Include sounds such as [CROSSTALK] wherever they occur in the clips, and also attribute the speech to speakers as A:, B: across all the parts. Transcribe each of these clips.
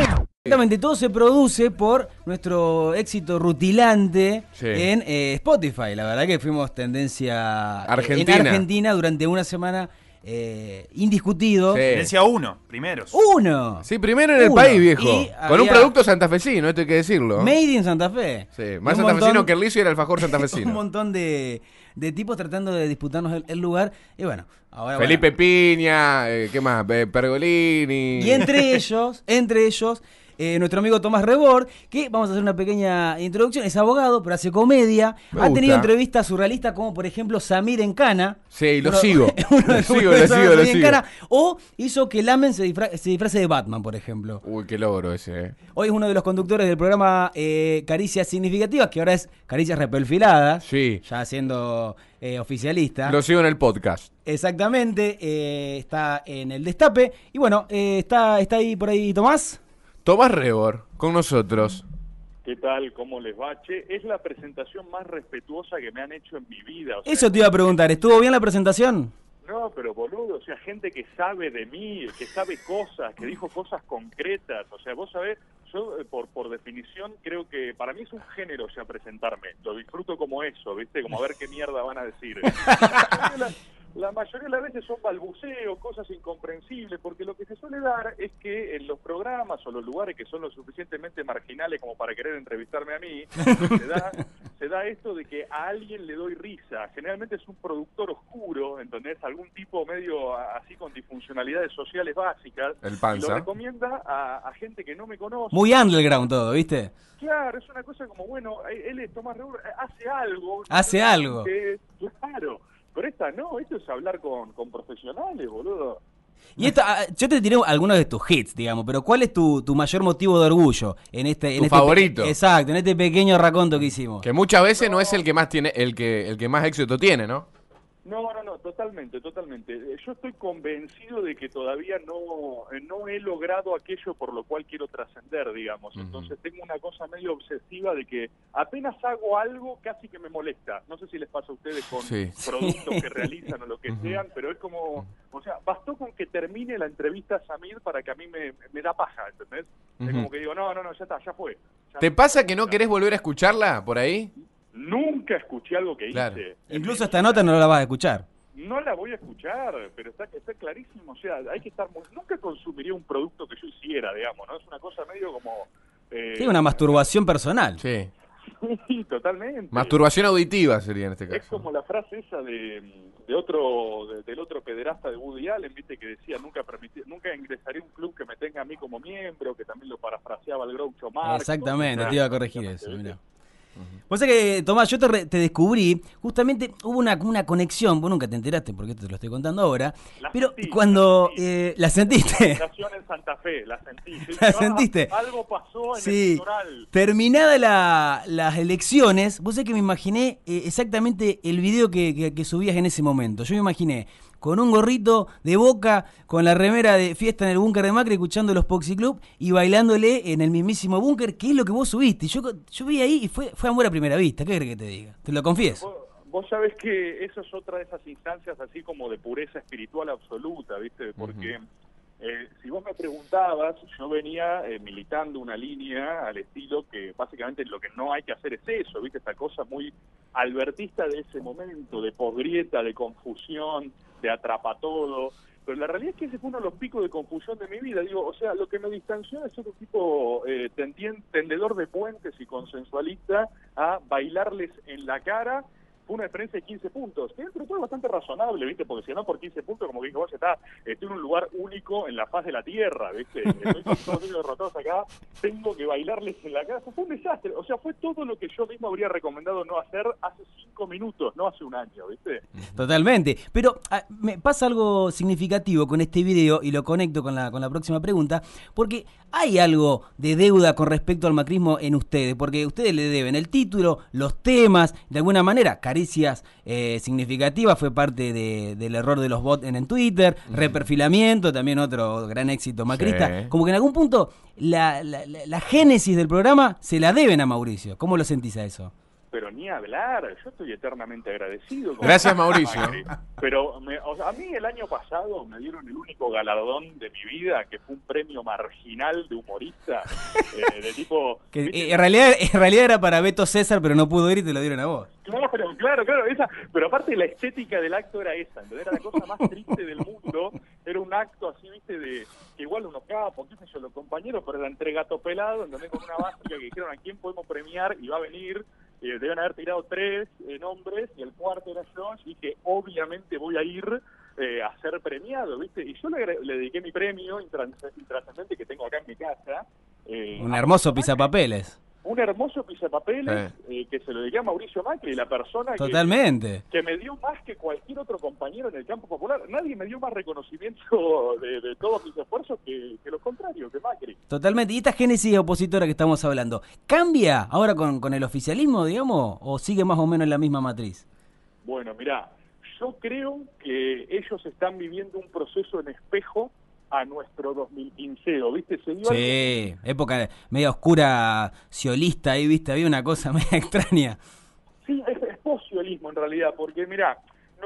A: Exactamente, todo se produce por nuestro éxito rutilante
B: Sí.
A: en eh, Spotify. La verdad que fuimos tendencia eh,
B: Argentina.
A: en Argentina durante una semana eh, indiscutido.
B: Sí.
C: Decía uno, primeros.
A: Uno.
B: Sí, primero en el
A: Uno.
B: país, viejo.
A: Y
B: Con un producto santafesino, esto hay que decirlo.
A: Made in Santa Fe.
B: Sí, más
A: un
B: santafesino
A: montón-
B: que el liso y el alfajor [LAUGHS]
A: un
B: santafesino.
A: montón de, de tipos tratando de disputarnos el, el lugar. Y bueno, ahora.
B: Felipe
A: bueno.
B: Piña, eh, ¿qué más? Pergolini.
A: Y entre ellos, entre ellos, [LAUGHS] eh, nuestro amigo Tomás Rebord, que vamos a hacer una pequeña introducción, es abogado, pero hace comedia.
B: Me
A: ha tenido
B: gusta.
A: entrevistas surrealistas como, por ejemplo, Samir Encana.
B: Sí, lo
A: Uno-
B: sigo. [LAUGHS]
A: uno
B: Lo sigo, lo sigo, lo sigo.
A: O hizo que Lamen se, disfra- se disfrace de Batman, por ejemplo.
B: Uy, qué logro ese, eh.
A: Hoy es uno de los conductores del programa eh, Caricias Significativas, que ahora es Caricias Repelfiladas.
B: Sí.
A: Ya siendo eh, oficialista.
B: Lo sigo en el podcast.
A: Exactamente, eh, está en el destape. Y bueno, eh, está, está ahí por ahí Tomás.
B: Tomás Rebor, con nosotros.
D: ¿Qué tal? ¿Cómo les va? Che, es la presentación más respetuosa que me han hecho en mi vida. o sea,
A: Eso te iba a preguntar, ¿estuvo bien la presentación?
D: No, pero boludo, o sea, gente que sabe de mí, que sabe cosas, que dijo cosas concretas. O sea, vos sabés, yo eh, por, por definición creo que para mí es un género ya presentarme. Lo disfruto como eso, ¿viste? Como a ver qué mierda van a decir. [LAUGHS] La, mayoría de las veces son balbuceos, cosas incomprensibles, porque lo que se suele dar es que en los programas o los lugares que son lo suficientemente marginales como para querer entrevistarme a mí, [LAUGHS] se da, se da esto de que a alguien le doy risa. Generalmente es un productor oscuro, ¿entendés? Algún tipo medio así con disfuncionalidades sociales básicas.
B: El panza.
D: Y lo recomienda a, a gente que no me conoce.
A: Muy underground todo, ¿viste?
D: Claro, es una cosa como, bueno, él es Tomás eh, hace algo.
A: Hace algo.
D: Que- claro, pero esta no, esto es hablar con, con profesionales, boludo.
A: Y esta, ah, yo te tiré algunos de tus hits, digamos, pero ¿cuál es tu, tu mayor motivo de orgullo en este, en
B: Tu
A: este pe-
B: favorito.
A: exacto, en este pequeño raconto que hicimos.
B: Que muchas veces no es el que más tiene, el que, el que más éxito tiene, ¿no?
D: No, no, no, totalmente, totalmente. Eh, Yo estoy convencido de que todavía no, eh, no he logrado aquello por lo cual quiero trascender, digamos. Entonces tengo una cosa medio obsesiva de que apenas hago algo casi que me molesta. No sé si les pasa a ustedes con
B: Sí.
D: productos que realizan o lo que sean, pero es como, o sea, bastó con que termine la entrevista a Samir para que a mí me, me da paja, ¿entendés? Es como que digo, no, no, no, ya está, ya fue. Ya
B: ¿Te pasa que no querés volver a escucharla por ahí?
D: Nunca escuché algo que
B: Claro.
D: hice.
A: Incluso esta nota no la vas a escuchar.
D: No la voy a escuchar, pero está, está clarísimo. O sea, hay que estar muy. Nunca consumiría un producto que yo hiciera, digamos, ¿no? Es una cosa medio como. Eh,
A: Sí, una masturbación personal.
B: Sí. [LAUGHS]
D: Sí, totalmente.
B: Masturbación auditiva sería en este
D: Es
B: caso.
D: como la frase esa de, de otro de- del otro pederasta de Woody Allen, viste que decía nunca permití, nunca ingresaré a un club que me tenga a mí como miembro, que también lo parafraseaba el Groucho Marx.
A: Exactamente,
D: ¿no?
A: te iba a corregir eso. mirá. Vos sabés que, Tomás, yo te, re- te descubrí, justamente hubo una, una conexión, vos nunca te enteraste porque te lo estoy contando ahora,
D: La
A: pero
D: sentí,
A: cuando
D: la
A: eh, la sentiste,
D: Nación en Santa Fe, la sentí. [LAUGHS] "Ah,
A: sentiste.
D: algo pasó en el
A: Sí,
D: litoral.
A: terminada la- las elecciones, vos sabés que me imaginé eh, exactamente el video que, que- que subías en ese momento. Yo me imaginé con un gorrito de boca, con la remera de fiesta en el búnker de Macri, escuchando los Poxy Club y bailándole en el mismísimo búnker, que es lo que vos subiste. Yo, yo vi ahí y fue, fue amor a primera vista. ¿Qué crees que te diga? Te lo confieso.
D: Vos, vos sabés que eso es otra de esas instancias así como de pureza espiritual absoluta, ¿viste? Porque eh, si vos me preguntabas, yo venía eh, militando una línea al estilo que básicamente lo que no hay que hacer es eso, ¿viste? Esta cosa muy albertista de ese momento, de posgrieta, de confusión, de atrapa todo. Pero la realidad es que ese fue uno de los picos de confusión de mi vida. Digo, o sea, lo que me distanció es otro tipo eh, tendedor de puentes y consensualista a bailarles en la cara. Fue una diferencia de 15 puntos, que dentro de todo es bastante razonable, ¿viste? Porque si no por 15 puntos, como que dije, vos está, estoy en un lugar único en la faz de la tierra, ¿viste? [LAUGHS] Estoy con todos ellos derrotados acá, tengo que bailarles en la cara. Fue un desastre, o sea, fue todo lo que yo mismo habría recomendado no hacer hace 5 minutos, no hace un año, ¿viste?
A: Totalmente. Pero ah, me pasa algo significativo con este video y lo conecto con la, con la próxima pregunta, porque hay algo de deuda con respecto al macrismo en ustedes, porque ustedes le deben el título, los temas, de alguna manera, caricias eh, significativas, fue parte de- del error de los bots en, en Twitter, reperfilamiento, también otro gran éxito macrista.
B: Sí.
A: Como que en algún punto la, la- la- la génesis del programa se la deben a Mauricio. ¿Cómo lo sentís a eso?
D: Pero ni hablar. Yo estoy eternamente agradecido. con
B: Gracias, Mauricio.
D: Macri. Pero me- o sea, a mí el año pasado me dieron el único galardón de mi vida, que fue un premio marginal de humorista, eh, de tipo... [LAUGHS]
A: Que, eh, en, realidad, en realidad era para Beto César, pero no pudo ir y te lo dieron a vos.
D: Claro, claro, claro, esa, pero aparte la estética del acto era esa, ¿entendés? Era la cosa más triste del mundo, era un acto así, viste, de que igual unos capos, qué sé yo, los compañeros, pero era entre gato pelado, ¿entendés? Con una básica que dijeron a quién podemos premiar y va a venir, eh, deben haber tirado tres eh, nombres y el cuarto era yo, y que obviamente voy a ir eh, a ser premiado, ¿viste? Y yo le, dediqué mi premio intrascendente que tengo acá en mi casa. eh,
A: Un hermoso pisapapeles.
D: Un hermoso pisapapeles eh, que se lo dediqué a Mauricio Macri, la persona que, me dio más que cualquier otro compañero en el campo popular. Nadie me dio más reconocimiento [LAUGHS] de, de todos mis esfuerzos que, que lo contrario, que Macri.
A: Totalmente. ¿Y esta génesis opositora que estamos hablando, cambia ahora con, con el oficialismo, digamos, o sigue más o menos en la misma matriz?
D: Bueno, mirá, yo creo que ellos están viviendo un proceso en espejo a nuestro 2015, ¿viste? Se dio algo-
A: Sí, época media oscura, ciolista, ahí, viste, había una cosa [LAUGHS] media extraña.
D: Sí, es, es posiolismo en realidad, porque mira,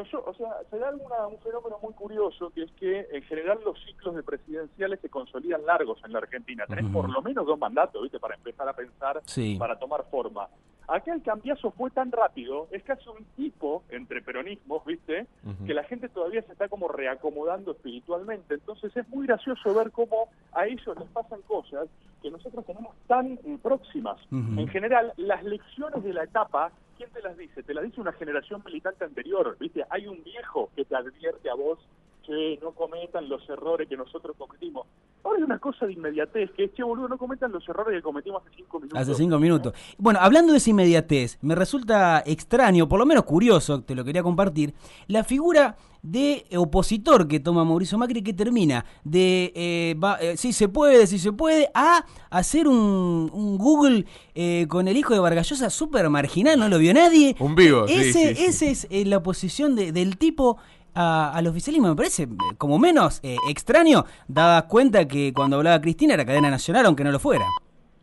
D: yo- o sea, se da alguna- un fenómeno muy curioso que es que en general los ciclos de presidenciales se consolidan largos en la Argentina. Tenés por lo menos dos mandatos, ¿viste? Para empezar a pensar,
A: Sí.
D: para tomar forma. Acá el cambiazo fue tan rápido, es casi un tipo entre peronismos, ¿viste? Que la gente todavía se está como reacomodando espiritualmente. Entonces es muy gracioso ver cómo a ellos les pasan cosas que nosotros tenemos tan eh, próximas. En general, las lecciones de la etapa, ¿quién te las dice? Te las dice una generación militante anterior, ¿viste? Hay un viejo que te advierte a vos que no cometan los errores que nosotros cometimos. Ahora hay una cosa de inmediatez, que es, che, boludo, no cometan los errores que cometimos hace cinco minutos.
A: Hace cinco minutos. Bueno, hablando de esa inmediatez, me resulta extraño, por lo menos curioso, te lo quería compartir, la figura de opositor que toma Mauricio Macri que termina de eh, va- eh, si se puede, si se puede, a hacer un, un Google eh, con el hijo de Vargallosa súper marginal, no lo vio nadie.
B: Un vivo,
A: Ese,
B: sí, sí.
A: ese es eh, la oposición de- del tipo a- al oficialismo. Me parece eh, como menos eh, extraño, dada cuenta que cuando hablaba Cristina era cadena nacional, aunque no lo fuera.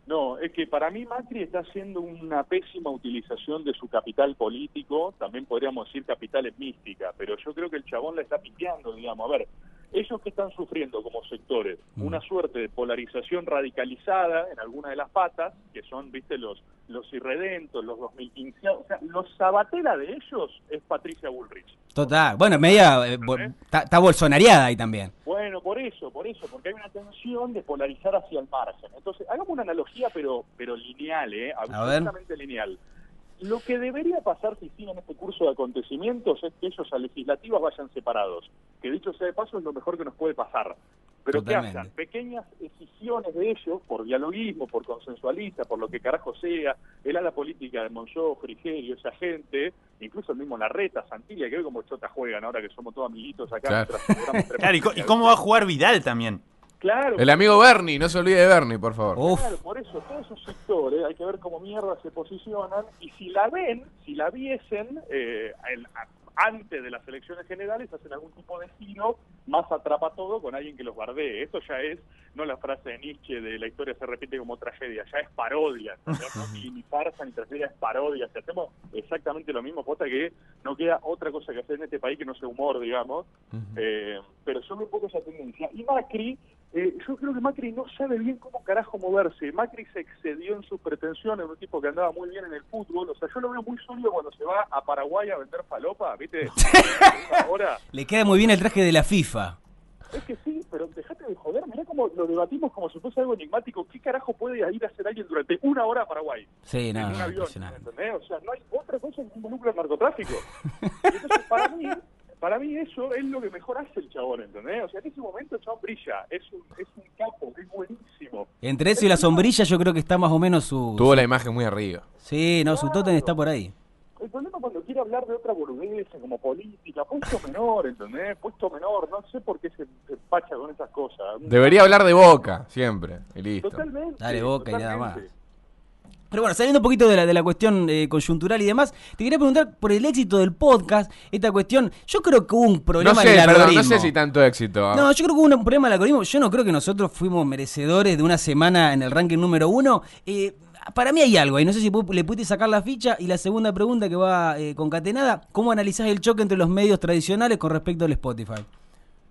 D: No, es que para mí Macri está haciendo una pésima utilización de su capital político, también podríamos decir capital en mística, pero yo creo que el chabón la está pifiando, digamos. A ver, ellos que están sufriendo como sectores
A: Mm.
D: una suerte de polarización radicalizada en alguna de las patas, que son, viste, los los irredentos, los 2015, o sea, los sabatera de ellos es Patricia Bullrich.
A: Total. Bueno, media. eh, Está está bolsonariada ahí también.
D: Bueno, por eso, por eso, porque hay una tensión de polarizar hacia el margen. Entonces, hagamos una analogía, pero, pero lineal, ¿eh? absolutamente lineal. Lo que debería pasar si siguen este curso de acontecimientos es que ellos a legislativas vayan separados. Que dicho sea de paso es lo mejor que nos puede pasar. Pero que
A: Totalmente.
D: hagan pequeñas decisiones de ellos, por dialoguismo, por consensualista, por lo que carajo sea, el ala política de Monzó, Frigerio, esa gente, incluso el mismo Larreta, Santilla, que ve como chota juegan ahora que somos todos amiguitos acá.
B: Claro.
D: mientras [LAUGHS]
C: Claro, ¿y, cómo va a jugar Vidal también?
D: Claro,
B: El amigo Bernie, no se olvide de Bernie, por favor.
A: Uf.
D: Claro, por eso todos esos sectores hay que ver cómo mierda se posicionan y si la ven, si la viesen eh, el- antes de las elecciones generales hacen algún tipo de giro más atrapa todo con alguien que los bardee. Esto ya es no la frase de Nietzsche de la historia se repite como tragedia, ya es parodia. No, [LAUGHS] ni, ni farsa ni tragedia, es parodia. Si hacemos exactamente lo mismo, posta que no queda otra cosa que hacer en este país que no sea humor, digamos. Eh, pero yo veo un poco esa tendencia. Y Macri, eh, yo creo que Macri no sabe bien cómo carajo moverse. Macri se excedió en sus pretensiones, un tipo que andaba muy bien en el fútbol. O sea, yo lo veo muy sólido cuando se va a Paraguay a vender falopa, ¿viste? [LAUGHS] Ahora,
A: Le queda muy bien el traje de la FIFA.
D: es que sí, pero dejate de joder. Mirá cómo lo debatimos como si fuese algo enigmático. ¿Qué carajo puede ir a hacer alguien durante una hora a Paraguay?
A: Sí, no,
D: en un avión. ¿entendés? O sea, no hay otra cosa que involucre el narcotráfico. [LAUGHS] Entonces, para mí, para mí eso es lo que mejor hace el chabón, ¿entendés? O sea, en ese momento el chabón brilla, es un, es un capo, es buenísimo.
A: Entre eso y la sombrilla, yo creo que está más o menos su.
B: Tuvo la imagen muy arriba.
A: Sí, no, su tótem está por ahí.
D: El problema cuando quiere hablar de otra boludez, como política, puesto menor, ¿entendés? Puesto menor, no sé por qué se, se empacha con esas cosas.
B: Debería hablar de boca, siempre. Y listo.
D: Totalmente.
A: Dale boca y nada
D: totalmente.
A: Pero bueno, saliendo un poquito de la, de la cuestión eh, coyuntural y demás, te quería preguntar por el éxito del podcast, esta cuestión. Yo creo que hubo un
B: No
A: problema
B: sé,
A: en el
B: perdón,
A: algoritmo.
B: no sé si tanto éxito.
A: No, yo creo que hubo un problema en el algoritmo. Yo no creo que nosotros fuimos merecedores de una semana en el ranking número uno. Eh, para mí hay algo ahí, no sé si le pudiste sacar la ficha. Y la segunda pregunta que va eh, concatenada, ¿cómo analizás el choque entre los medios tradicionales con respecto al Spotify?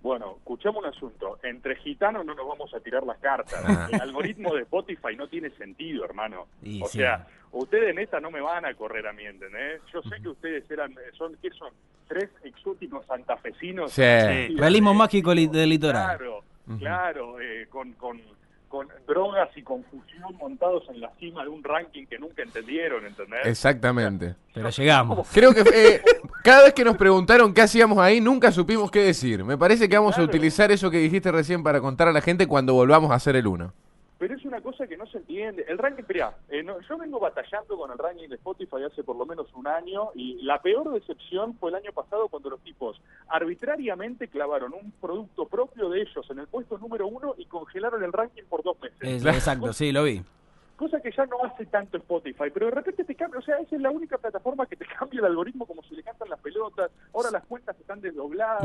D: Bueno, escuchamos un asunto. Entre gitanos no nos vamos a tirar las cartas.
B: Ah.
D: El algoritmo de Spotify no tiene sentido, hermano.
A: Y
D: o
A: sí.
D: sea, ustedes en esta no me van a correr a mí, ¿entendés? Yo sé que ustedes eran, son, ¿qué son? Tres exóticos santafesinos.
B: Sí.
D: Sí,
A: Realismo mágico del litoral.
D: Claro, claro, eh, con, con, con drogas y confusión montados en la cima de un ranking que nunca entendieron, ¿entendés?
B: Exactamente.
A: Pero llegamos.
B: Creo que eh, cada vez que nos preguntaron qué hacíamos ahí, nunca supimos qué decir. Me parece que vamos a utilizar eso que dijiste recién para contar a la gente cuando volvamos a hacer el uno.
D: Pero es una cosa que no se entiende. El ranking, mirá, eh, no, yo vengo batallando con el ranking de Spotify hace por lo menos un año y la peor decepción fue el año pasado cuando los tipos arbitrariamente clavaron un producto propio de ellos en el puesto número uno y congelaron el ranking por dos meses.
A: Es- exacto, sí, lo vi.
D: Cosa que ya no hace tanto Spotify, pero de repente te cambia, o sea, esa es la única plataforma que te [LAUGHS] cambia el algoritmo como si le cantan las pelotas, ahora las cuentas están desdobladas.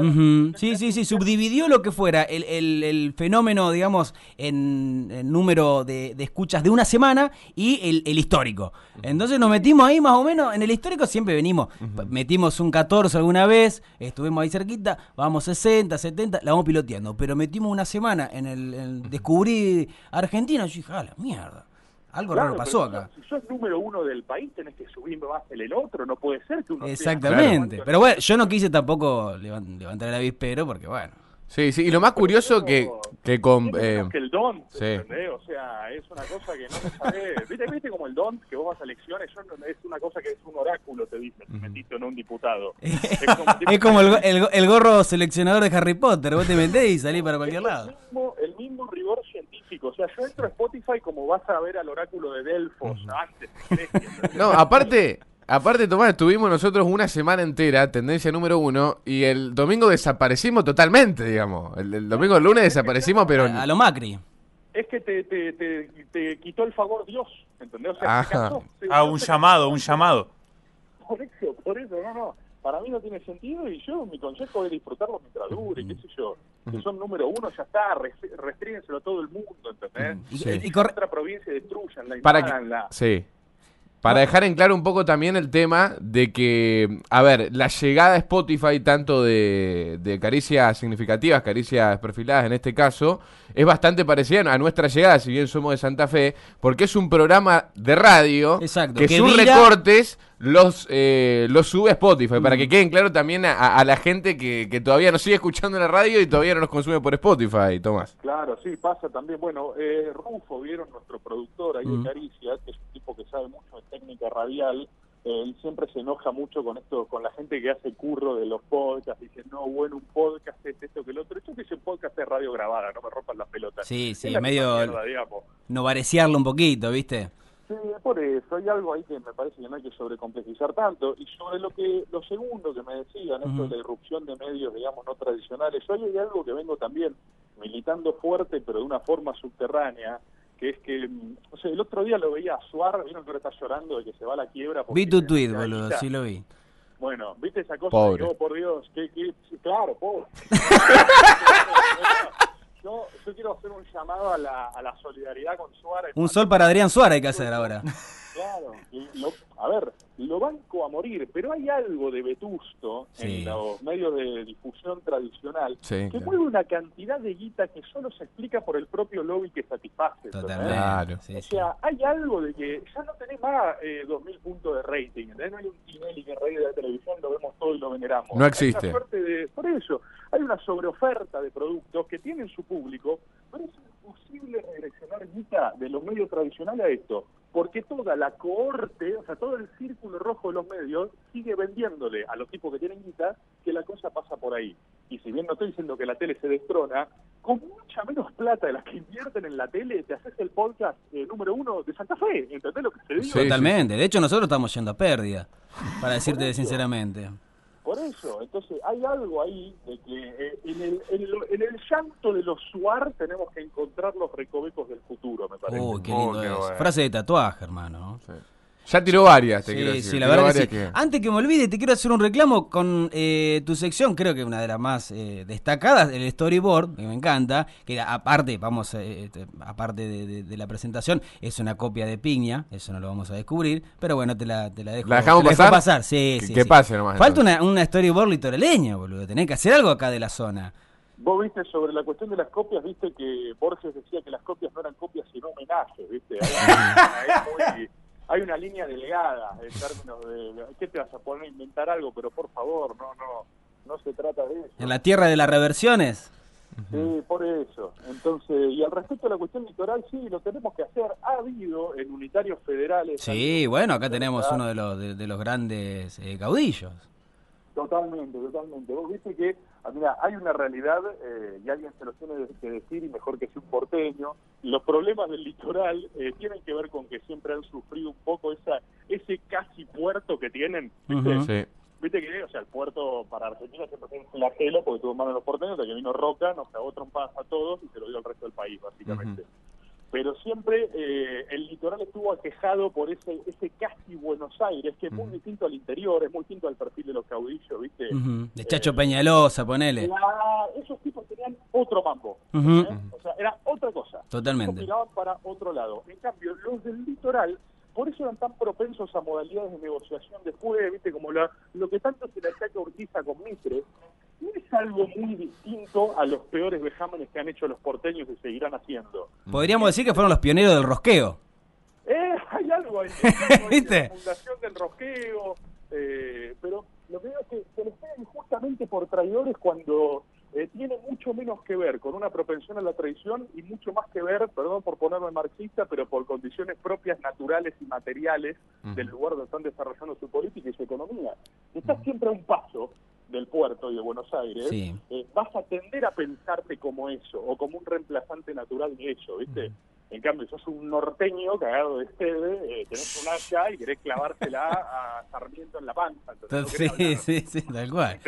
A: Sí, sí, sí, subdividió lo que fuera el, el- el fenómeno, digamos, en, en número de, de escuchas de una semana y el, el histórico. Entonces nos metimos ahí más o menos, en el histórico siempre venimos, metimos un 14 alguna vez, estuvimos ahí cerquita, vamos 60, 70, la vamos piloteando, pero metimos una semana en el, en descubrí Argentina, yo dije, ah, la mierda, algo
D: Claro,
A: raro pasó acá.
D: Si sos número uno del país, tenés que subir más el el otro, no puede ser que uno sea-
A: Exactamente, pero bueno, yo no quise tampoco levan- levantar el avispero porque bueno.
B: Sí, sí. Y lo más curioso que, que con... Eh,
D: que el don,
B: sí.
D: ¿entendés? O sea, es una cosa que no se sabe. [LAUGHS] ¿Viste, ¿Viste como el don que vos vas a elecciones? Yo no- es una cosa que es un oráculo, te dicen, metiste en un diputado. [LAUGHS] Es como,
A: Es como el, go- el el gorro seleccionador de Harry Potter, vos te metés y salís para cualquier
D: es
A: lado.
D: El mismo, el mismo O sea, yo entro a Spotify como vas a ver al oráculo de Delfos antes.
B: No, aparte, aparte, Tomás, estuvimos nosotros una semana entera, tendencia número uno, y el domingo desaparecimos totalmente, digamos. El, el domingo, el lunes desaparecimos, pero...
A: A lo Macri.
D: Es que te, te, te, te quitó el favor Dios, ¿entendés? O sea,
B: Ajá.
D: Se-
C: Ah, un
D: se-
C: llamado, un llamado.
D: Por eso, por eso, no, no. Para mí no tiene sentido y yo, mi consejo es disfrutarlo mientras dure, qué sé yo. Si son número uno, ya está, res- restríguenselo a todo el mundo, ¿entendés?
A: Y- y
D: otra provincia destruyanla,
B: para que, sí. Para dejar en claro un poco también el tema de que, a ver, la llegada a Spotify, tanto de, de caricias significativas, caricias perfiladas en este caso, es bastante parecida a nuestra llegada, si bien somos de Santa Fe, porque es un programa de radio
A: Exacto,
B: que,
A: que
B: sus
A: vira-
B: recortes los, eh, los sube a Spotify, para
A: Mm.
B: que queden claro también a, la gente que, que todavía nos sigue escuchando en la radio y todavía no nos consume por Spotify, Tomás.
D: Claro, sí, pasa también. Bueno, eh, Rufo, vieron nuestro productor ahí
A: Mm.
D: de Caricia, que es un tipo que sabe mucho de técnica radial. eh, él siempre se enoja mucho con esto, con la gente que hace curro de los podcasts. Dice, no, bueno, un podcast es esto que el otro. Esto que es un podcast es radio grabada, no me rompan las pelotas.
A: Sí, sí, medio
D: mierda,
A: no vareciarlo un poquito, ¿viste?
D: Sí, por eso, hay algo ahí que me parece que no hay que sobrecomplejizar tanto. Y sobre lo que lo segundo que me decían, esto
A: Ujú.
D: de la irrupción de medios, digamos, no tradicionales, yo hay algo que vengo también militando fuerte, pero de una forma subterránea, que es que, mm, o sea, el otro día lo veía a Suar, vieron que ahora está llorando de que se va a la quiebra.
A: Vi tu tweet, boludo, sí lo vi.
D: Bueno, ¿viste esa cosa?
B: Pobre.
D: Que, oh, por Dios, que, que, sí, claro, pobre. [LAUGHS] yo, yo quiero hacer un llamado a la, a la solidaridad con Suárez.
A: Un sol para Adrián Suárez hay que hacer ahora.
D: Claro, y lo- a ver, lo banco a morir, pero hay algo de vetusto
A: Sí.
D: en los medios de difusión tradicional
B: Sí,
D: que
B: claro.
D: mueve una cantidad de guita que solo se explica por el propio lobby que satisface.
B: Claro.
A: Sí,
D: O sea, hay algo de que ya no tenés más eh, 2.000 puntos de rating, ¿entendés? No hay un Tinelli que en radio de la televisión lo vemos todo y lo veneramos.
B: No
D: Hay
B: existe.
D: una suerte de- por eso, hay una sobreoferta de productos que tienen su público, pero es imposible redireccionar guita de los medios tradicionales a esto, porque toda la cohorte, o sea, todo el círculo rojo de los medios sigue vendiéndole a los tipos que tienen guita que la cosa pasa por ahí. Y si bien no estoy diciendo que la tele se destrona, con mucha menos plata de las que invierten en la tele, te haces el podcast eh, número uno de Santa Fe, ¿entendés lo que te digo?
B: Sí,
A: Totalmente. De hecho, nosotros estamos yendo a pérdida, para decirte sinceramente.
D: Por eso, entonces hay algo ahí de que eh, en, el, en, lo- en el llanto de los Suar tenemos que encontrar los recovecos del futuro, me parece.
A: Uy, qué
C: Oh,
A: lindo
C: qué
A: es.
C: bueno.
A: Frase de tatuaje, hermano.
B: Sí. Ya tiró varias, te
A: Sí,
B: quiero decir.
A: sí, la
B: Tiró
A: verdad que sí.
B: varias
A: Antes que me olvide, te quiero hacer un reclamo con eh, tu sección, creo que una de las más eh, destacadas, el storyboard, que me encanta, que aparte, vamos, eh, este, aparte de, de- de la presentación, es una copia de Piña, eso no lo vamos a descubrir, pero bueno, te la, te la dejo.
B: ¿La dejamos
A: te dejo
B: pasar?
A: Sí,
B: Que-
A: sí,
B: que
A: sí.
B: pase nomás,
A: Falta una, una storyboard litoraleña, boludo, tenés que hacer algo acá de la zona.
D: Vos viste sobre la cuestión de las copias, viste que Borges decía que las copias no eran copias sino homenajes, viste. [LAUGHS] Hay muy- hay una línea delgada en términos de ¿qué te vas a poner a inventar algo? Pero por favor, no, no, no se trata de eso.
A: En la tierra de las reversiones.
D: Sí, por eso. Entonces, y al respecto de la cuestión litoral, sí, lo tenemos que hacer. Ha habido en unitarios federales.
A: Sí, bueno, acá tenemos uno de los, de, de los grandes eh, caudillos.
D: Totalmente, totalmente. Vos viste que, ah, mira, hay una realidad eh, y alguien se lo tiene que decir y mejor que sea un porteño. Los problemas del litoral eh, tienen que ver con que siempre han sufrido un poco esa ese casi puerto que tienen. ¿viste?
B: Sí.
D: Viste que, o sea, el puerto para Argentina siempre fue un flagelo porque tuvo mano los porteños, hasta que vino Roca, nos cagó trompadas a todos y se lo dio al resto del país, básicamente. Pero siempre eh, el litoral estuvo aquejado por ese ese casi Buenos Aires, que es muy distinto al interior, es muy distinto al perfil de los caudillos, ¿viste?
A: De Chacho
D: Eh,
A: Peñalosa, ponele.
D: la- esos tipos tenían otro mambo. ¿eh? O sea, era otra cosa.
A: Totalmente.
D: Miraban para otro lado. En cambio, los del litoral, por eso eran tan propensos a modalidades de negociación después, ¿viste? Como la, lo que tanto se le achaca a Urquiza con Mitre, algo muy distinto a los peores vejámenes que han hecho los porteños y seguirán haciendo.
A: Podríamos decir que fueron los pioneros del rosqueo.
D: Eh, hay algo ahí. [LAUGHS]
A: ¿Viste?
D: La fundación del rosqueo. eh, pero lo que digo es que se les piden justamente por traidores cuando eh, tiene mucho menos que ver con una propensión a la traición y mucho más que ver, perdón por ponerme marxista, pero por condiciones propias, naturales y materiales del lugar donde están desarrollando su política y su economía. Si estás siempre a un paso del puerto y de Buenos Aires,
A: Sí.
D: eh, vas a tender a pensarte como eso, o como un reemplazante natural de eso, ¿viste? En cambio, sos un norteño cagado de sede, eh, tenés un hacha y querés clavársela a Sarmiento en la panza. ¿entendés? [LAUGHS] No
A: Sí, sí, sí, tal cual.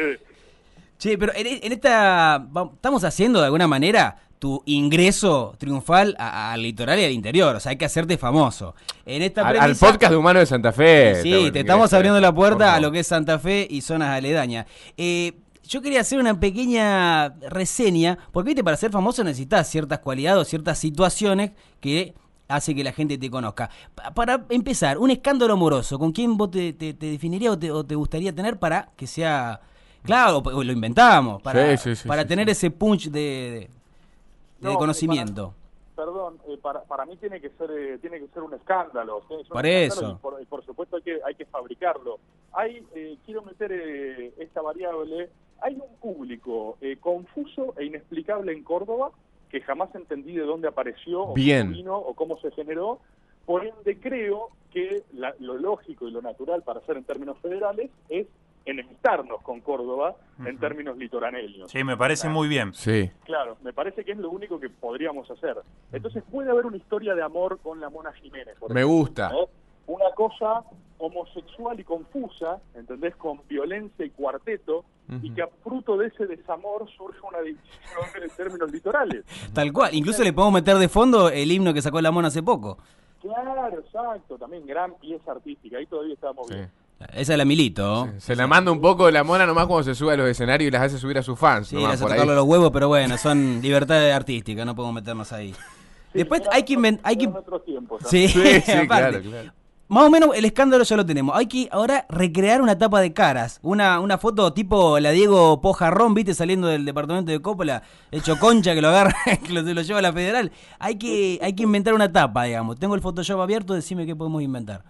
A: Che, pero en, en esta. Estamos haciendo de alguna manera tu ingreso triunfal al litoral y al interior. O sea, hay que hacerte famoso. En esta
B: Al, al
A: premisa-
B: podcast de Humano de Santa Fe.
A: Sí, te estamos abriendo la puerta a lo que es Santa Fe y zonas aledañas. Eh, yo quería hacer una pequeña reseña, porque viste, para ser famoso necesitas ciertas cualidades o ciertas situaciones que hace que la gente te conozca. Pa- Para empezar, un escándalo amoroso, ¿con quién vos te, te, te definirías o te, o te gustaría tener para que sea... Claro, o lo inventamos, para,
B: Sí, sí, sí,
A: para
B: sí,
A: tener
B: sí.
A: ese punch de, de- de
D: No,
A: conocimiento.
D: perdón, eh, para, para mí tiene que ser eh, tiene que ser un escándalo. un
A: Por eso.
D: Y por, y por supuesto hay que, hay que fabricarlo. Hay, eh, quiero meter eh, esta variable, hay un público eh, confuso e inexplicable en Córdoba que jamás entendí de dónde apareció, o
B: Bien.
D: cómo vino, o cómo se generó. Por ende creo que la- lo lógico y lo natural para hacer en términos federales es enemistarnos con Córdoba en términos litoraneños.
C: Sí, me parece muy bien.
B: Sí.
D: Claro, me parece que es lo único que podríamos hacer. Entonces puede haber una historia de amor con la Mona Jiménez. por
B: Me
D: ejemplo,
B: gusta.
D: Una cosa homosexual y confusa, ¿entendés? Con violencia y cuarteto, y que a fruto de ese desamor surge una división en términos litorales.
A: Tal cual. Incluso le podemos meter de fondo el himno que sacó la mona hace poco.
D: Claro, exacto, también gran pieza artística, ahí todavía estábamos
B: Sí.
D: bien.
A: Esa es la Milito.
B: Se la manda un poco la mona nomás cuando se sube a los escenarios y las hace subir a sus fans.
A: Sí,
B: nomás,
A: le hace
B: ahí.
A: los huevos, pero bueno, son libertades artísticas, no podemos meternos ahí. Después hay que inventar... Hay que... Sí,
B: Sí, [LAUGHS] sí,
A: aparte.
B: claro, claro.
A: Más o menos el escándalo ya lo tenemos. Hay que ahora recrear una tapa de caras. Una, una foto tipo la Diego Pojarrón, viste, saliendo del departamento de Coppola, hecho concha que lo agarra, [LAUGHS] que lo, se lo lleva a la federal. Hay que, hay que inventar una tapa, digamos. Tengo el Photoshop abierto, decime qué podemos inventar.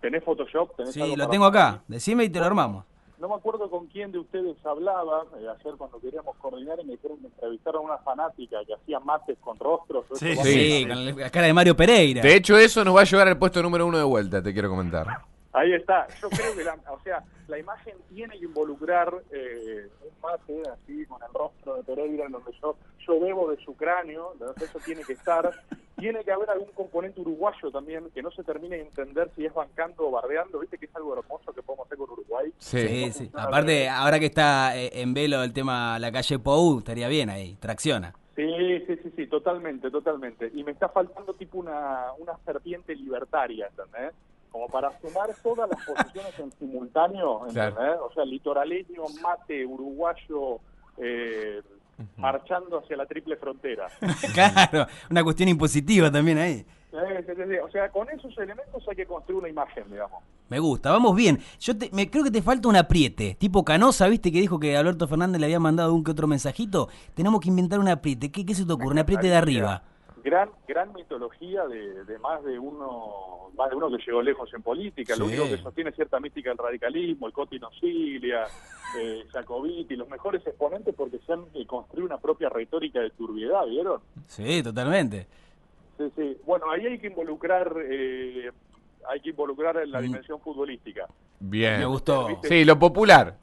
D: ¿Tenés Photoshop? ¿Tenés
A: Sí,
D: algo
A: lo tengo acá. Decime y te lo armamos.
D: No me acuerdo con quién de ustedes hablaba eh, ayer cuando queríamos coordinar y me dijeron que entrevistaron a una fanática que hacía mates con rostros.
C: Sí,
A: Sí,
B: Sí.
A: con la cara de Mario Pereira.
B: De hecho, eso nos va a llevar al puesto número uno de vuelta, te quiero comentar.
D: Ahí está. Yo creo que la, o sea, la imagen tiene que involucrar eh, mate así con el rostro de Pereira en donde yo, yo bebo de su cráneo, entonces eso tiene que estar. [LAUGHS] Tiene que haber algún componente uruguayo también que no se termine de entender si es bancando o bardeando. Viste que es algo hermoso que podemos hacer con Uruguay.
B: Sí.
A: Sí, sí. Aparte, ahora que está eh, en velo el tema la calle Pou, estaría bien ahí, tracciona.
D: Sí, sí, sí, sí, totalmente, totalmente. Y me está faltando tipo una, una serpiente libertaria, ¿entendés? Como para sumar todas las posiciones en simultáneo,
B: Claro.
D: ¿entendés? O sea, litoraleño, mate, uruguayo, eh, marchando hacia la triple frontera. [LAUGHS]
A: claro, una cuestión impositiva también ahí.
D: Eh. O sea, con esos elementos hay que construir una imagen, digamos.
A: Me gusta, vamos bien. Yo te- me creo que te falta un apriete, tipo Canosa, ¿viste? Que dijo que Alberto Fernández le había mandado un que otro mensajito. Tenemos que inventar un apriete. ¿Qué, qué se te ocurre? Un apriete de arriba.
D: Gran, gran mitología de, de más de uno, más de uno que llegó lejos en política. Lo único que sostiene cierta mística del radicalismo, el Coti Nocilia, eh, Jacobiti, los mejores exponentes porque se han eh, construido una propia retórica de turbiedad, ¿vieron?
A: Sí, totalmente.
D: Sí, sí. Bueno, ahí hay que involucrar, eh, hay que involucrar en la
A: Mm.
D: dimensión futbolística.
B: Bien.
A: Me gustó.
B: Sí, lo popular.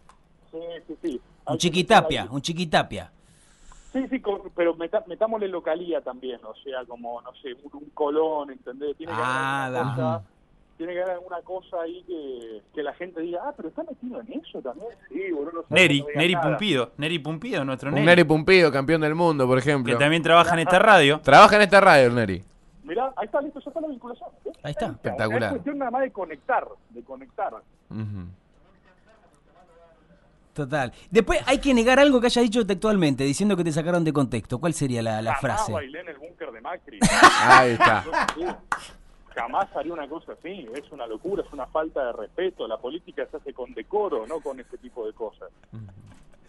D: Sí, sí, sí. Hay
A: Un chiquitapia, un chiquitapia.
D: Sí, sí, con- pero meta- metámosle localía también, o sea, como, no sé, un, un colón, ¿entendés? Tiene que
A: Ah,
D: haber alguna cosa, tiene que haber alguna cosa ahí que, que la gente diga, ah, pero está metido en eso también. Sí, boludo. no sabes,
C: Neri,
D: no
C: Neri
D: nada.
C: Pumpido. Neri Pumpido, nuestro
B: Un
C: Neri.
B: Neri Pumpido, campeón del mundo, por
C: que
B: ejemplo.
C: también trabaja en esta radio. [LAUGHS]
B: Trabaja en esta radio, Neri.
D: Mirá, ahí está, listo, ya está la vinculación.
A: Ahí está.
B: Espectacular.
D: Es cuestión nada más de conectar, de conectar.
B: Ujú.
A: Total. Después hay que negar algo que hayas dicho textualmente, diciendo que te sacaron de contexto. ¿Cuál sería la, la
D: Jamás
A: frase?
D: bailé en el búnker de Macri. [LAUGHS]
B: Ahí está.
D: Jamás haría una cosa así, es una locura, es una falta de respeto. La política se hace con decoro, no con ese tipo de cosas.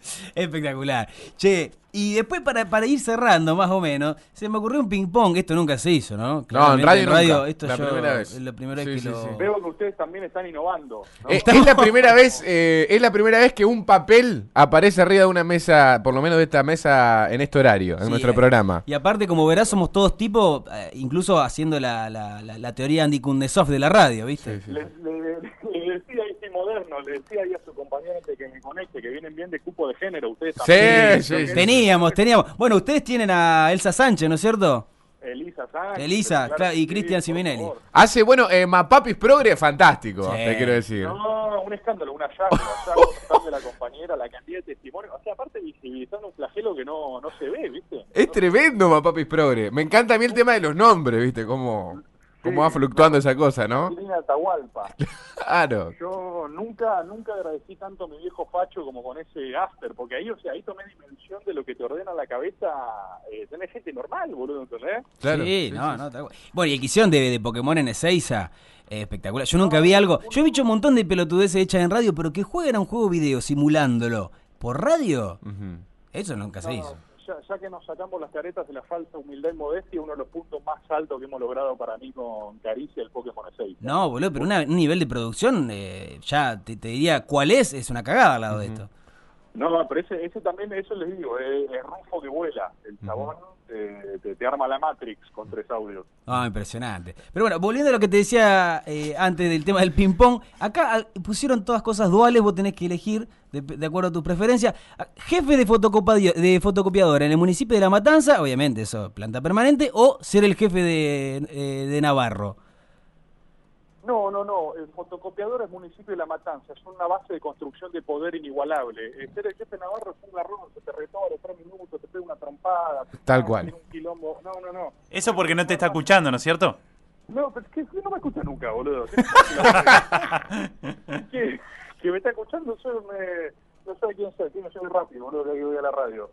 D: [LAUGHS]
A: Espectacular. Che, y después para, para ir cerrando más o menos, se me ocurrió un ping-pong. Esto nunca se hizo, ¿no? Claramente
B: radio nunca.
A: esto
B: La
A: yo-
B: primera vez.
A: es la primera
B: Sí,
A: vez
B: sí,
A: que
B: sí.
A: lo...
D: Veo que ustedes también están innovando. ¿no?
B: Eh, es la primera vez, eh, es la primera vez que un papel aparece arriba de una mesa, por lo menos de esta mesa, en este horario, en
A: Sí,
B: nuestro
A: eh,
B: programa.
A: Y aparte, como verás, somos todos tipos, eh, incluso haciendo la, la, la, la teoría Andy Kundesov de la radio, ¿viste?
B: Sí, sí.
D: Le, le- le decía moderno, le decía ahí a su compañero antes que me conecte, que vienen bien de cupo de género, ustedes
B: Sí,
D: también.
B: sí, sí.
A: Teníamos, teníamos. Bueno, ustedes tienen a Elsa Sánchez, ¿no es cierto?
D: Elisa Sánchez.
A: Elisa, claro, y Cristian Siminelli.
B: Hace, bueno, eh, Mapapis Progre, fantástico,
A: Sí.
B: te quiero decir.
D: No, un escándalo, un hallazgo, un hallazgo [LAUGHS] total de la compañera, la cantidad de testimonios. O sea, aparte visibilizando un flagelo que no, no se ve, ¿viste?
B: Es
D: No-
B: tremendo Mapapis Progre. Me encanta a mí el tema de los nombres, ¿viste? Cómo, cómo va fluctuando esa cosa, ¿no?
D: Línea Atahualpa. [LAUGHS]
B: Claro.
D: Yo nunca, nunca agradecí tanto a mi viejo Facho como con ese after, porque ahí, o sea, ahí tomé dimensión de lo que te ordena la cabeza eh, tener gente normal, boludo, ¿entendés?
B: Claro.
A: Sí, no, no. Bueno, y el que hicieron de, de Pokémon en Ezeiza, eh, espectacular. Yo nunca vi algo. Yo he visto un montón de pelotudeces hechas en radio, pero que jueguen a un juego video simulándolo por radio, eso nunca se
D: No,
A: hizo.
D: Ya, ya que nos sacamos las caretas de la falsa humildad y modestia, uno de los puntos más altos que hemos logrado para mí con Caricia el Pokémon 6.
A: No, boludo, pero una- un nivel de producción, eh, ya te, te diría cuál es, es una cagada al lado de esto.
D: No, pero ese, ese también, eso les digo, es, es Rufo que vuela. El chabón eh, te, arma la Matrix con tres audios.
A: Ah, impresionante. Pero bueno, volviendo a lo que te decía eh, antes del tema del ping-pong, acá ah, pusieron todas cosas duales, vos tenés que elegir de, acuerdo a tus preferencias. Ah, Jefe de, de fotocopiadora en el municipio de La Matanza, obviamente eso, planta permanente, o ser el jefe de, eh, de Navarro.
D: No, no, no. El fotocopiador es municipio de La Matanza. Es una base de construcción de poder inigualable. Eh, ser el jefe de Navarro es un garrón, se te retore tres minutos, te pega una trompada. te
B: Tal
D: pega
B: cual.
D: Un quilombo. No, no, no.
C: Eso porque no te está escuchando, ¿no es cierto?
D: No, pero es que no me escucha nunca, boludo. [LAUGHS] que, que me está escuchando, yo me, no sé quién soy, quién soy rápido, boludo, que voy a la radio.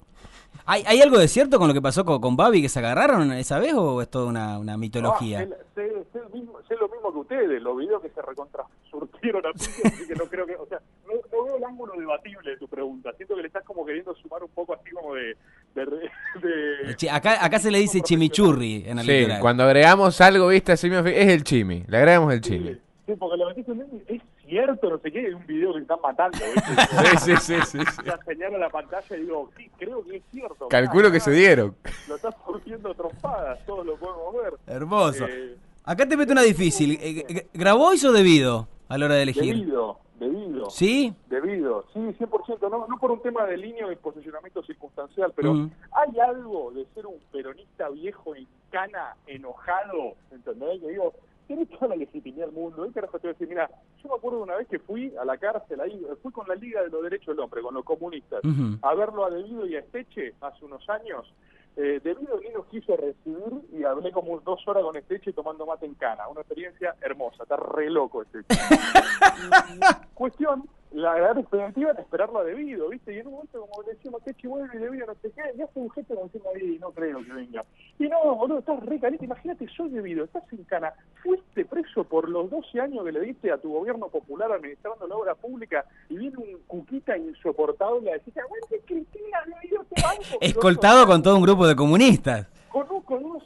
A: ¿Hay, hay algo de cierto con lo que pasó con, con Babi que se agarraron esa vez o es toda una, una mitología?
D: Ah, sé, sé- sé el mismo- sé lo mismo que ustedes, los videos que se recontra surtieron a pique, [LAUGHS] así que no creo que, o sea, no, no veo el ángulo debatible de tu pregunta. Siento que le estás como queriendo sumar un poco así como de... de,
A: Acá, acá se le dice chimichurri en el
B: Sí, cuando agregamos algo, viste, así me es el chimi. Le agregamos el chimi.
D: Sí, sí, porque le metiste un es cierto, no sé qué, hay un video que están matando. [LAUGHS]
B: Sí, sí, sí.
D: Ya señalo la pantalla y digo, sí, creo que es cierto.
B: Calculo que se dieron.
D: Lo estás surtiendo trompadas, todos lo podemos ver.
A: Hermoso.
D: Eh,
A: Acá te meto una difícil. Eh, eh, ¿Grabó o debido a la hora de elegir?
D: debido, debido.
A: ¿Sí?
D: Debido, sí, 100%, no, no por un tema de línea y posicionamiento circunstancial, pero
A: Ujú.
D: hay algo de ser un peronista viejo en cana, enojado, ¿entendés? Que digo, tiene toda la legitimidad del mundo. ¿Qué carajo te voy a decir? Mira, yo me acuerdo de una vez que fui a la cárcel, ahí, fui con la Liga de los Derechos del Hombre, con los comunistas,
A: Ujú.
D: a verlo a Debido y a Esteche hace unos años, Eh, debido ni nos quiso recibir y hablé como dos horas con este hecho y tomando mate en cana. Una experiencia hermosa, está re loco este hecho. [LAUGHS] Y, cuestión, la gran expectativa era esperarlo debido, ¿viste? Y en un momento como le decíamos, que chihuahua y debido, no sé qué, y hace un gesto como diciendo ahí, no creo que venga. Y no, boludo, estás re caliente, imagínate, soy debido, estás en cana, fuiste preso por los 12 años que le diste a tu gobierno popular administrando la obra pública y viene un cuquita insoportable a decirte, aguante Cristina, debido, te banco.
A: Escoltado con todo un grupo de comunistas.
D: Con, un- con unos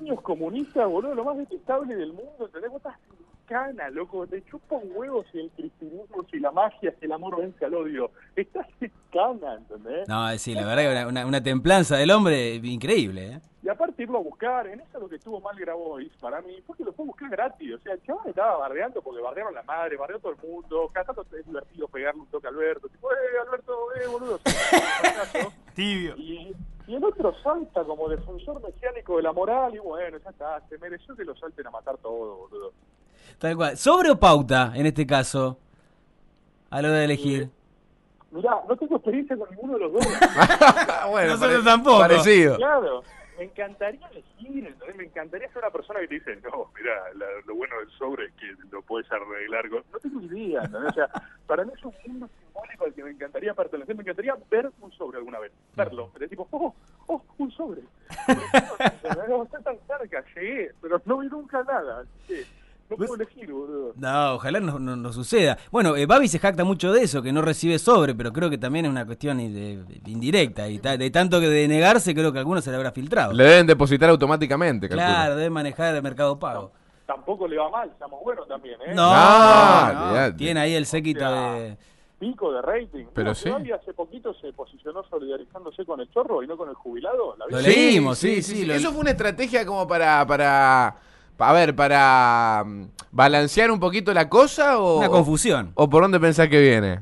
D: niños comunistas, boludo, lo más detestable del mundo, ¿entendés? Vos estás cana, loco, te chupa un huevo si el cristianismo, si la magia, si el amor vence al odio. Estás cana, ¿entendés?
A: No, sí, la verdad que una, una- una templanza del hombre increíble, ¿eh?
D: Y aparte irlo a buscar, en eso lo que estuvo mal Grabois para mí fue que lo fue a buscar gratis. O sea, el chaval estaba bardeando porque bardearon la madre, bardeó todo el mundo. Cada tanto es divertido pegarle un toque a Alberto. Tipo, eh, Alberto, eh, boludo. [LAUGHS]
C: Tibio.
D: y, y el otro salta como defensor mesiánico de la moral y bueno, ya está, se mereció que lo salten a matar todo, boludo.
A: Tal cual. ¿Sobre o pauta, en este caso? A lo de elegir.
D: Mirá, no tengo experiencia con ninguno de los dos. [LAUGHS]
B: bueno,
A: Nosotros tampoco.
B: Parecido.
D: Claro, me encantaría elegir, ¿entendés? me encantaría ser una persona que te dice, no, mira, lo bueno del sobre es que lo puedes arreglar con... No tengo idea, ¿entendés? O sea, para mí es un mundo simbólico al que me encantaría pertenecer, me encantaría ver un sobre alguna vez, verlo, de tipo, oh, oh, un sobre. [LAUGHS] Pero no está tan cerca, llegué, pero no vi nunca nada, así que no puedo elegir, boludo.
A: No, ojalá no, no- no suceda. Bueno, eh, Babi se jacta mucho de eso, que no recibe sobre, pero creo que también es una cuestión i- de- de- indirecta. Y ta- de tanto que de negarse, creo que a algunos se le habrá filtrado.
B: Le deben depositar automáticamente, calculo.
A: Claro, debe manejar el mercado pago.
D: Tampoco le va mal, estamos buenos también, ¿eh?
A: No,
B: Ah,
A: tiene ahí el séquito
D: O sea,
A: de...
D: Pico de rating.
B: Pero
D: Mira,
B: sí.
D: Babi hace poquito se posicionó solidarizándose con el chorro y no con el jubilado. ¿La
A: Lo leímos, sí, sí, lo-
B: Eso fue una estrategia como para, para, pa- a ver, para mm, balancear un poquito la cosa o,
A: Una confusión.
B: o por dónde pensás que viene.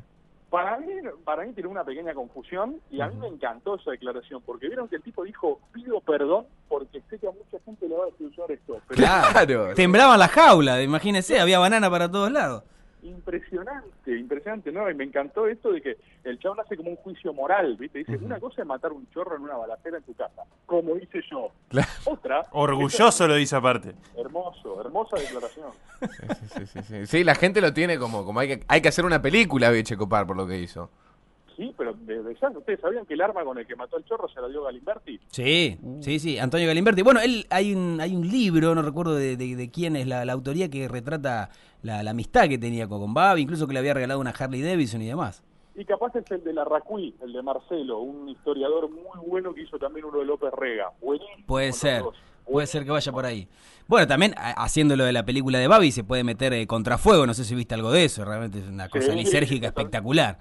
D: Para mí, para mí tiene una pequeña confusión y a mí me encantó esa declaración porque vieron que el tipo dijo pido perdón porque sé que a mucha gente le va a desilusionar esto. Pero
B: Claro.
A: Temblaban la jaula, imagínese, había banana para todos lados.
D: Impresionante, impresionante, ¿no? Y me encantó esto de que el chabón hace como un juicio moral, ¿viste? Dice, una cosa es matar un chorro en una balacera en tu casa, como hice yo.
B: Claro.
D: Otra,
C: Orgulloso lo dice aparte.
D: hermoso, hermosa declaración.
B: Sí, sí, sí, sí. Sí, la gente lo tiene como, como hay que, hay que hacer una película de Checopar por lo que hizo.
D: Sí, pero desde ya, ¿ustedes sabían que el arma con el que mató al chorro se la dio Galimberti?
A: Sí, sí, sí, Antonio Galimberti. Bueno, él hay un, hay un libro, no recuerdo de, de- de quién es la, la autoría, que retrata la, la amistad que tenía con, con Babi, incluso que le había regalado una Harley Davidson y demás.
D: Y capaz es el de la Racuí, el de Marcelo, un historiador muy bueno que hizo también uno de López Rega. Buenísimo.
A: Puede ser, puede ser que vaya por ahí. Bueno, también a- haciendo lo de la película de Babi se puede meter eh, contrafuego, no sé si viste algo de eso, realmente es una cosa
D: Sí,
A: lisérgica espectacular.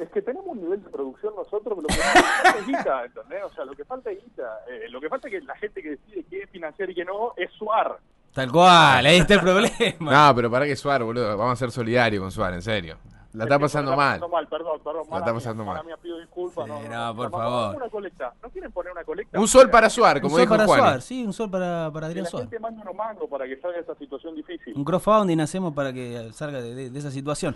D: Es que tenemos un nivel de producción nosotros, pero lo que falta es [LAUGHS] guita, ¿entendés? O sea, lo que falta es guita. Eh, lo que falta es que la gente que decide qué financiar y qué no es Suar.
A: Tal cual, ahí está el problema. [LAUGHS]
B: No, pero para que Suar, boludo. Vamos a ser solidarios con Suar, en serio. La está pasando
D: La
B: mal.
D: pasando mal, perdón, perdón.
B: La
D: mala
B: está
D: mía,
B: pasando
D: mala
B: mal.
D: mía, pido disculpas.
A: Sí,
D: no,
A: no, por
D: Vamos,
A: favor.
D: Una colecta. ¿No quieren poner una colecta?
B: Un sol para Suar, como
A: un sol
B: dijo
A: para
B: Juan.
A: Suar, sí, un sol para, para
D: Que
A: Adrián
D: la
A: Suar.
D: gente mande unos mangos para que salga de esta situación difícil.
A: Un crowdfunding hacemos para que salga de, de- de esa situación.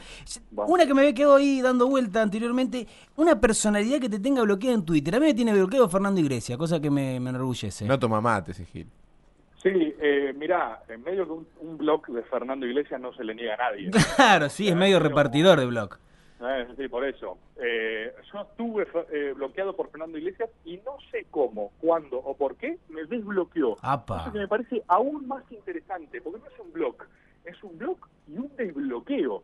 D: Va.
A: Una que me había quedado ahí dando vuelta anteriormente, una personalidad que te tenga bloqueada en Twitter. A mí me tiene bloqueado Fernando Iglesias, cosa que me, me enorgullece.
B: No toma mate, Gil.
D: Sí, eh, mirá, en medio de un, un blog de Fernando Iglesias no se le niega a nadie. [LAUGHS]
A: Claro, sí, es medio repartidor de blog.
D: Eh, sí, por eso. Eh, yo estuve eh, bloqueado por Fernando Iglesias y no sé cómo, cuándo o por qué me desbloqueó.
A: Apa.
D: Cosa que me parece aún más interesante, porque no es un blog, es un blog y un desbloqueo.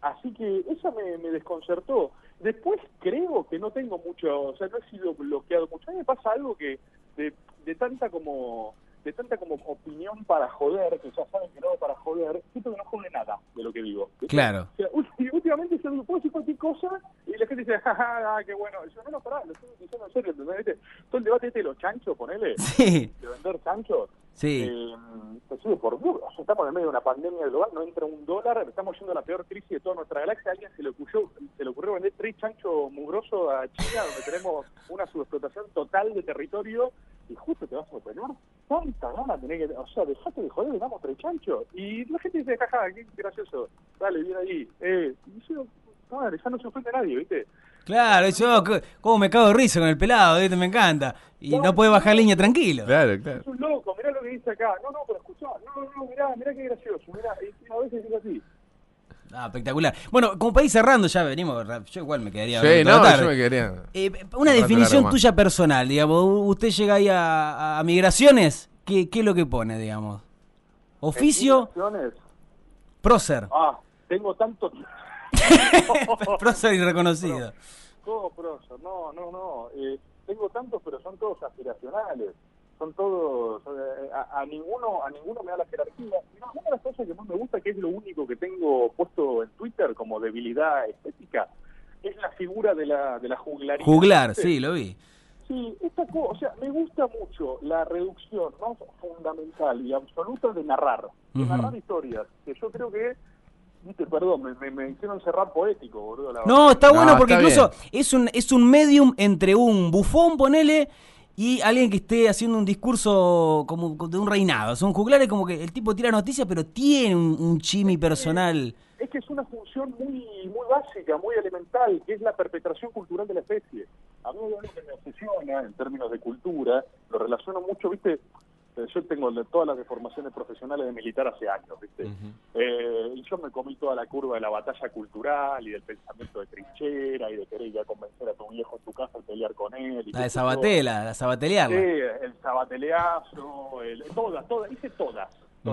D: Así que eso me, me desconcertó. Después creo que no tengo mucho, o sea, no he sido bloqueado mucho. A mí me pasa algo que de, de tanta como de tanta como opinión para joder, que ya saben que no para joder, siento que no jode nada de lo que digo.
A: Claro.
D: O sea, últimamente yo digo, puedo decir cualquier cosa y la gente dice, [LAUGHS] jaja, qué bueno. Y yo, no, no, pará, lo estoy diciendo en serio, ¿entendés? Todo el debate este de los chanchos, ponele, [LAUGHS]
A: Sí,
D: de vender chanchos.
A: Sí.
D: Eh, sigue por sea, estamos en medio de una pandemia global, no entra un dólar, estamos yendo a la peor crisis de toda nuestra galaxia. A alguien se le ocurrió, se le ocurrió vender tres chanchos mugrosos a China, donde tenemos una subexplotación total de territorio, y justo te vas a operar. Tanta gana tenés que. O sea, dejate de joder, damos tres chanchos. Y la gente dice, jaja, qué gracioso. Dale, bien ahí. Eh, y yo, madre, ya no se ofende a nadie, ¿viste?
A: Claro, yo c- cómo me cago de risa con el pelado, ¿viste? me encanta. Y no puede bajar línea tranquilo.
B: Claro, claro.
D: Es un loco, mirá lo que dice acá. No, no, pero escuchá. No, no, no, mirá, mirá qué gracioso. Mirá, y a veces dice así.
A: Ah, espectacular. Bueno, como para ir cerrando, ya venimos. Yo igual me quedaría.
B: Sí, no,
A: tarde.
B: yo me quería.
A: Eh, una definición tuya personal, digamos. Usted llega ahí a, a migraciones, ¿qué, ¿qué es lo que pone, digamos? Oficio,
D: Migraciones.
A: prócer.
D: Ah, tengo tanto. [LAUGHS] [LAUGHS]
A: prócer irreconocido.
D: Todo prócer, no, no, no. Eh, tengo tantos, pero son todos aspiracionales. Son todos. eh, a, a ninguno a ninguno me da la jerarquía. No, una de las cosas que más me gusta, que es lo único que tengo puesto en Twitter como debilidad estética, es la figura de la, de la juglaría.
A: Juglar, sí, lo vi.
D: Sí, esta cosa, o sea, me gusta mucho la reducción más fundamental y absoluta de narrar, de narrar historias, que yo creo que, viste, perdón, me, me, me hicieron cerrar poético, boludo. La
A: No, está
B: No,
A: bueno porque
B: está
A: incluso es un, es un medium entre un bufón, ponele, y alguien que esté haciendo un discurso como de un reinado. O sea, un juglar es como que el tipo tira noticias, pero tiene un, un chimi personal.
D: Es que es una función muy muy básica, muy elemental, que es la perpetración cultural de la especie. A mí algo que me obsesiona en términos de cultura, lo relaciono mucho, viste, Eh, yo tengo todas las deformaciones profesionales de militar hace años, viste. Eh, yo me comí toda la curva de la batalla cultural y del pensamiento de trinchera y de querer ir a convencer a tu viejo en tu casa a pelear con él. y
A: La de la Sabatelearla.
D: Sí, el sabateleazo, el, todas, todas, hice todas,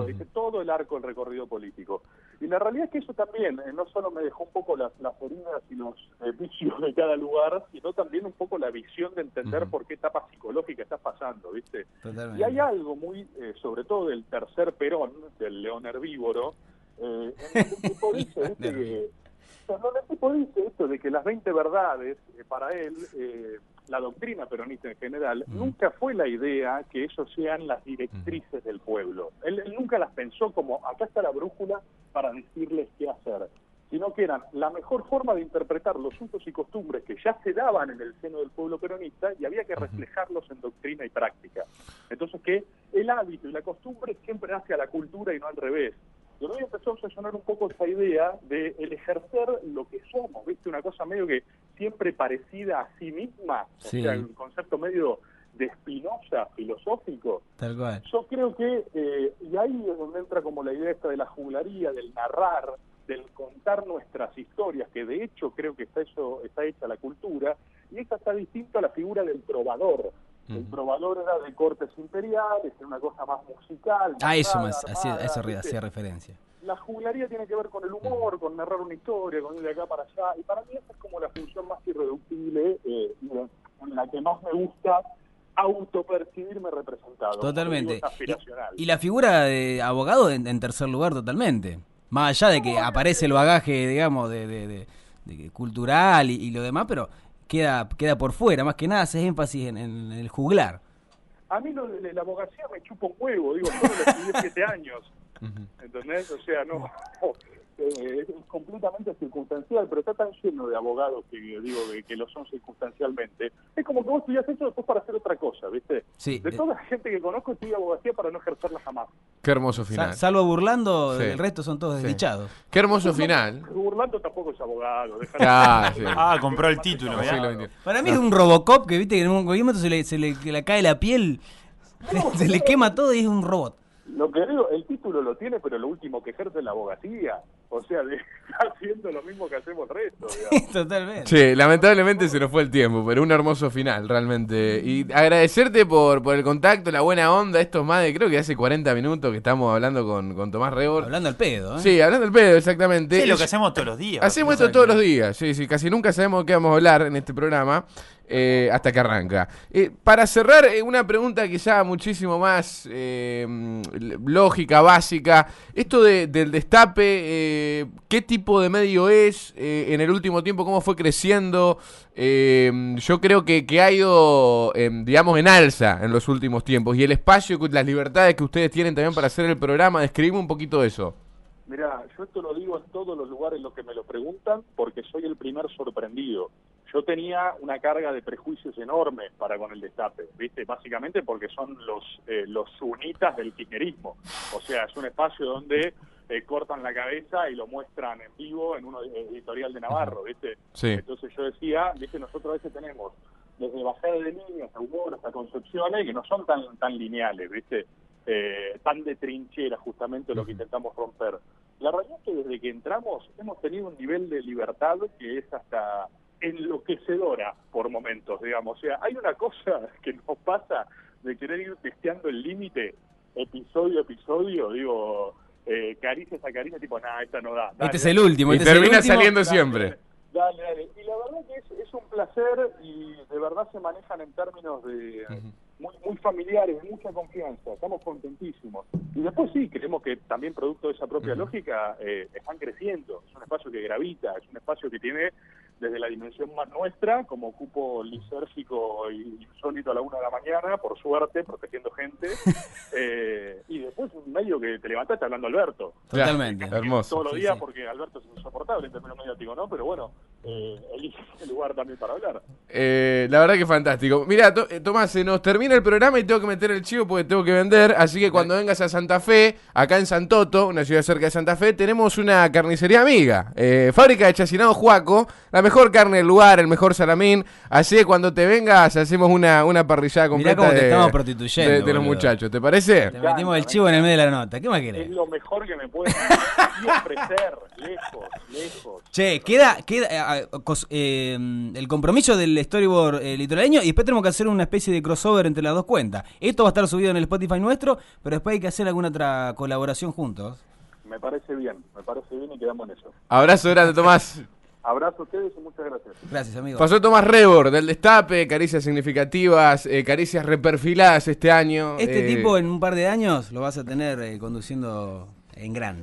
D: hice todo el arco del recorrido político. Y la realidad es que eso también eh, no solo me dejó un poco las, las heridas y los eh, [LAUGHS] vicios de cada lugar, sino también un poco la visión de entender por qué etapa psicológica estás pasando, ¿viste?
A: Totalmente.
D: Y hay algo muy, eh, sobre todo del tercer perón, del león herbívoro, eh, en el tipo dice, [LAUGHS] ¿viste? que- o sea, no, el tipo dice esto de que las 20 verdades, eh, para él, eh, la doctrina peronista en general,
A: Mm.
D: nunca fue la idea que eso sean las directrices del pueblo. Él, él nunca las pensó como, acá está la brújula para decirles qué hacer, sino que eran la mejor forma de interpretar los usos y costumbres que ya se daban en el seno del pueblo peronista y había que reflejarlos en doctrina y práctica. Entonces que el hábito y la costumbre siempre hace a la cultura y no al revés. Y me empezó a obsesionar un poco esa idea de el ejercer lo que somos, ¿viste? Una cosa medio que siempre parecida a sí misma,
A: Sí.
D: o sea, un concepto medio de Spinoza, filosófico.
A: Tal cual.
D: Yo creo que, eh, y ahí es donde entra como la idea esta de la juglaría, del narrar, del contar nuestras historias, que de hecho creo que está, eso, está hecha la cultura, y esta está distinta a la figura del trovador. El trovador era de cortes imperiales, era una cosa más musical.
A: Ah,
D: más
A: eso,
D: armada,
A: eso hacía referencia.
D: La juglaría tiene que ver con el humor, con narrar una historia, con ir de acá para allá, y para mí esa es como la función más irreductible eh, en la que más me gusta autopercibirme representado.
A: Totalmente. Y, y la figura de abogado en, en tercer lugar totalmente. Más allá de que aparece el bagaje, digamos, de, de- de- de cultural y, y lo demás, pero queda queda por fuera. Más que nada hace énfasis en, en el juglar.
D: A mí lo de la abogacía me chupa un huevo, digo, yo lo estudié siete años, ¿entendés? O sea, no, eh, es completamente circunstancial, pero está tan lleno de abogados que digo que, que lo son circunstancialmente. Es como que vos estudias eso después para hacer otra cosa, ¿viste?
A: Sí,
D: De
A: eh,
D: toda la gente que conozco estudia abogacía para no ejercerla jamás.
B: Qué hermoso
A: Sa-
B: final.
A: salvo burlando,
B: Sí.
A: el resto son todos
B: Sí.
A: desdichados.
B: Qué hermoso final.
D: Burlando tampoco es abogado, déjalo.
B: Claro, sí.
C: Ah, compró el título.
A: Para mí es un Robocop que, viste, que en un momento se le, se le cae la piel, [LAUGHS] se le quema todo y es un robot.
D: Lo que digo, el título lo tiene, pero lo último que ejerce es la abogacía. O sea, de- está [LAUGHS] haciendo lo mismo que hacemos el resto, digamos.
A: Totalmente.
B: Sí, lamentablemente se nos fue el tiempo, pero un hermoso final, realmente. Y agradecerte por, por el contacto, la buena onda, estos más de, creo que hace 40 minutos que estamos hablando con, con Tomás Rebor.
A: Hablando al pedo, ¿eh?
B: Sí, hablando del pedo, exactamente.
C: Sí, lo que hacemos todos los días.
B: Hacemos esto todos los días, sí, sí, casi nunca sabemos qué vamos a hablar en este programa eh, hasta que arranca. Eh, para cerrar, eh, una pregunta quizá muchísimo más eh, lógica, básica. Esto de- del destape, eh, ¿qué tipo de medio es en el último tiempo? ¿Cómo fue creciendo? Yo creo que, que ha ido, digamos, en alza en los últimos tiempos. Y el espacio, las libertades que ustedes tienen también para hacer el programa, describime un poquito eso.
D: Mira, yo esto lo digo en todos los lugares en los que me lo preguntan porque soy el primer sorprendido. Yo tenía una carga de prejuicios enormes para con el destape, ¿viste? Básicamente porque son los, eh, los sunitas del kirchnerismo. O sea, es un espacio donde eh, cortan la cabeza y lo muestran en vivo en un editorial de Navarro, ¿viste?
B: Sí.
D: Entonces yo decía, ¿viste? Nosotros a veces tenemos desde bajada de líneas a humor hasta concepciones que no son tan tan lineales, ¿viste? Eh, tan de trinchera justamente lo que intentamos romper. La realidad es que desde que entramos hemos tenido un nivel de libertad que es hasta enloquecedora por momentos, digamos. O sea, hay una cosa [LAUGHS] que nos pasa de querer ir testeando el límite episodio a episodio, digo, eh, caricias a caricia, tipo, nada, esta no da.
A: este es el último.
B: Y
A: este
B: termina
A: último.
B: saliendo
D: Dale,
B: siempre.
D: Dale, dale. Y la verdad que es, es un placer y de verdad se manejan en términos de muy, muy familiares, de mucha confianza. Estamos contentísimos. Y después sí, creemos que también producto de esa propia lógica eh, están creciendo. Es un espacio que gravita, es un espacio que tiene desde la dimensión más nuestra, como cupo lisérgico y insólito a la una de la mañana, por suerte, protegiendo gente. [LAUGHS] eh, y después un medio que te levantaste hablando Alberto.
A: Totalmente.
B: Hermoso.
D: Todos los
A: Sí,
D: días
A: sí.
D: porque Alberto es insoportable en términos mediáticos, ¿no? Pero bueno, eh, elige [LAUGHS] el lugar también para hablar.
B: Eh, la verdad que fantástico. Mira, Tomás, se nos termina el programa y tengo que meter el chivo porque tengo que vender. Así que cuando vengas a Santa Fe, acá en Santoto, una ciudad cerca de Santa Fe, tenemos una carnicería amiga. Eh, fábrica de chacinado Juaco, la mejor carne del lugar, el mejor salamín. Así que cuando te vengas, hacemos una, una parrillada completa
A: cómo te
B: de,
A: estamos prostituyendo,
B: de- de los muchachos. ¿Te parece?
A: Te metimos el chivo en el medio de la nota. ¿Qué más
D: Es
A: querés?
D: lo mejor que me pueden [LAUGHS] ofrecer, lejos, lejos.
A: Che, queda, queda eh, eh, eh, el compromiso del storyboard eh, litoraleño y después tenemos que hacer una especie de crossover entre las dos cuentas. Esto va a estar subido en el Spotify nuestro, pero después hay que hacer alguna otra colaboración juntos.
D: Me parece bien, me parece bien y quedamos en eso.
B: Abrazo grande, Tomás.
D: Abrazo a ustedes y muchas gracias.
A: Gracias, amigo.
B: Pasó Tomás Rebor del Destape, caricias significativas, eh, caricias reperfiladas este año.
A: Este
B: eh,
A: tipo en un par de años lo vas a tener eh, conduciendo en grande.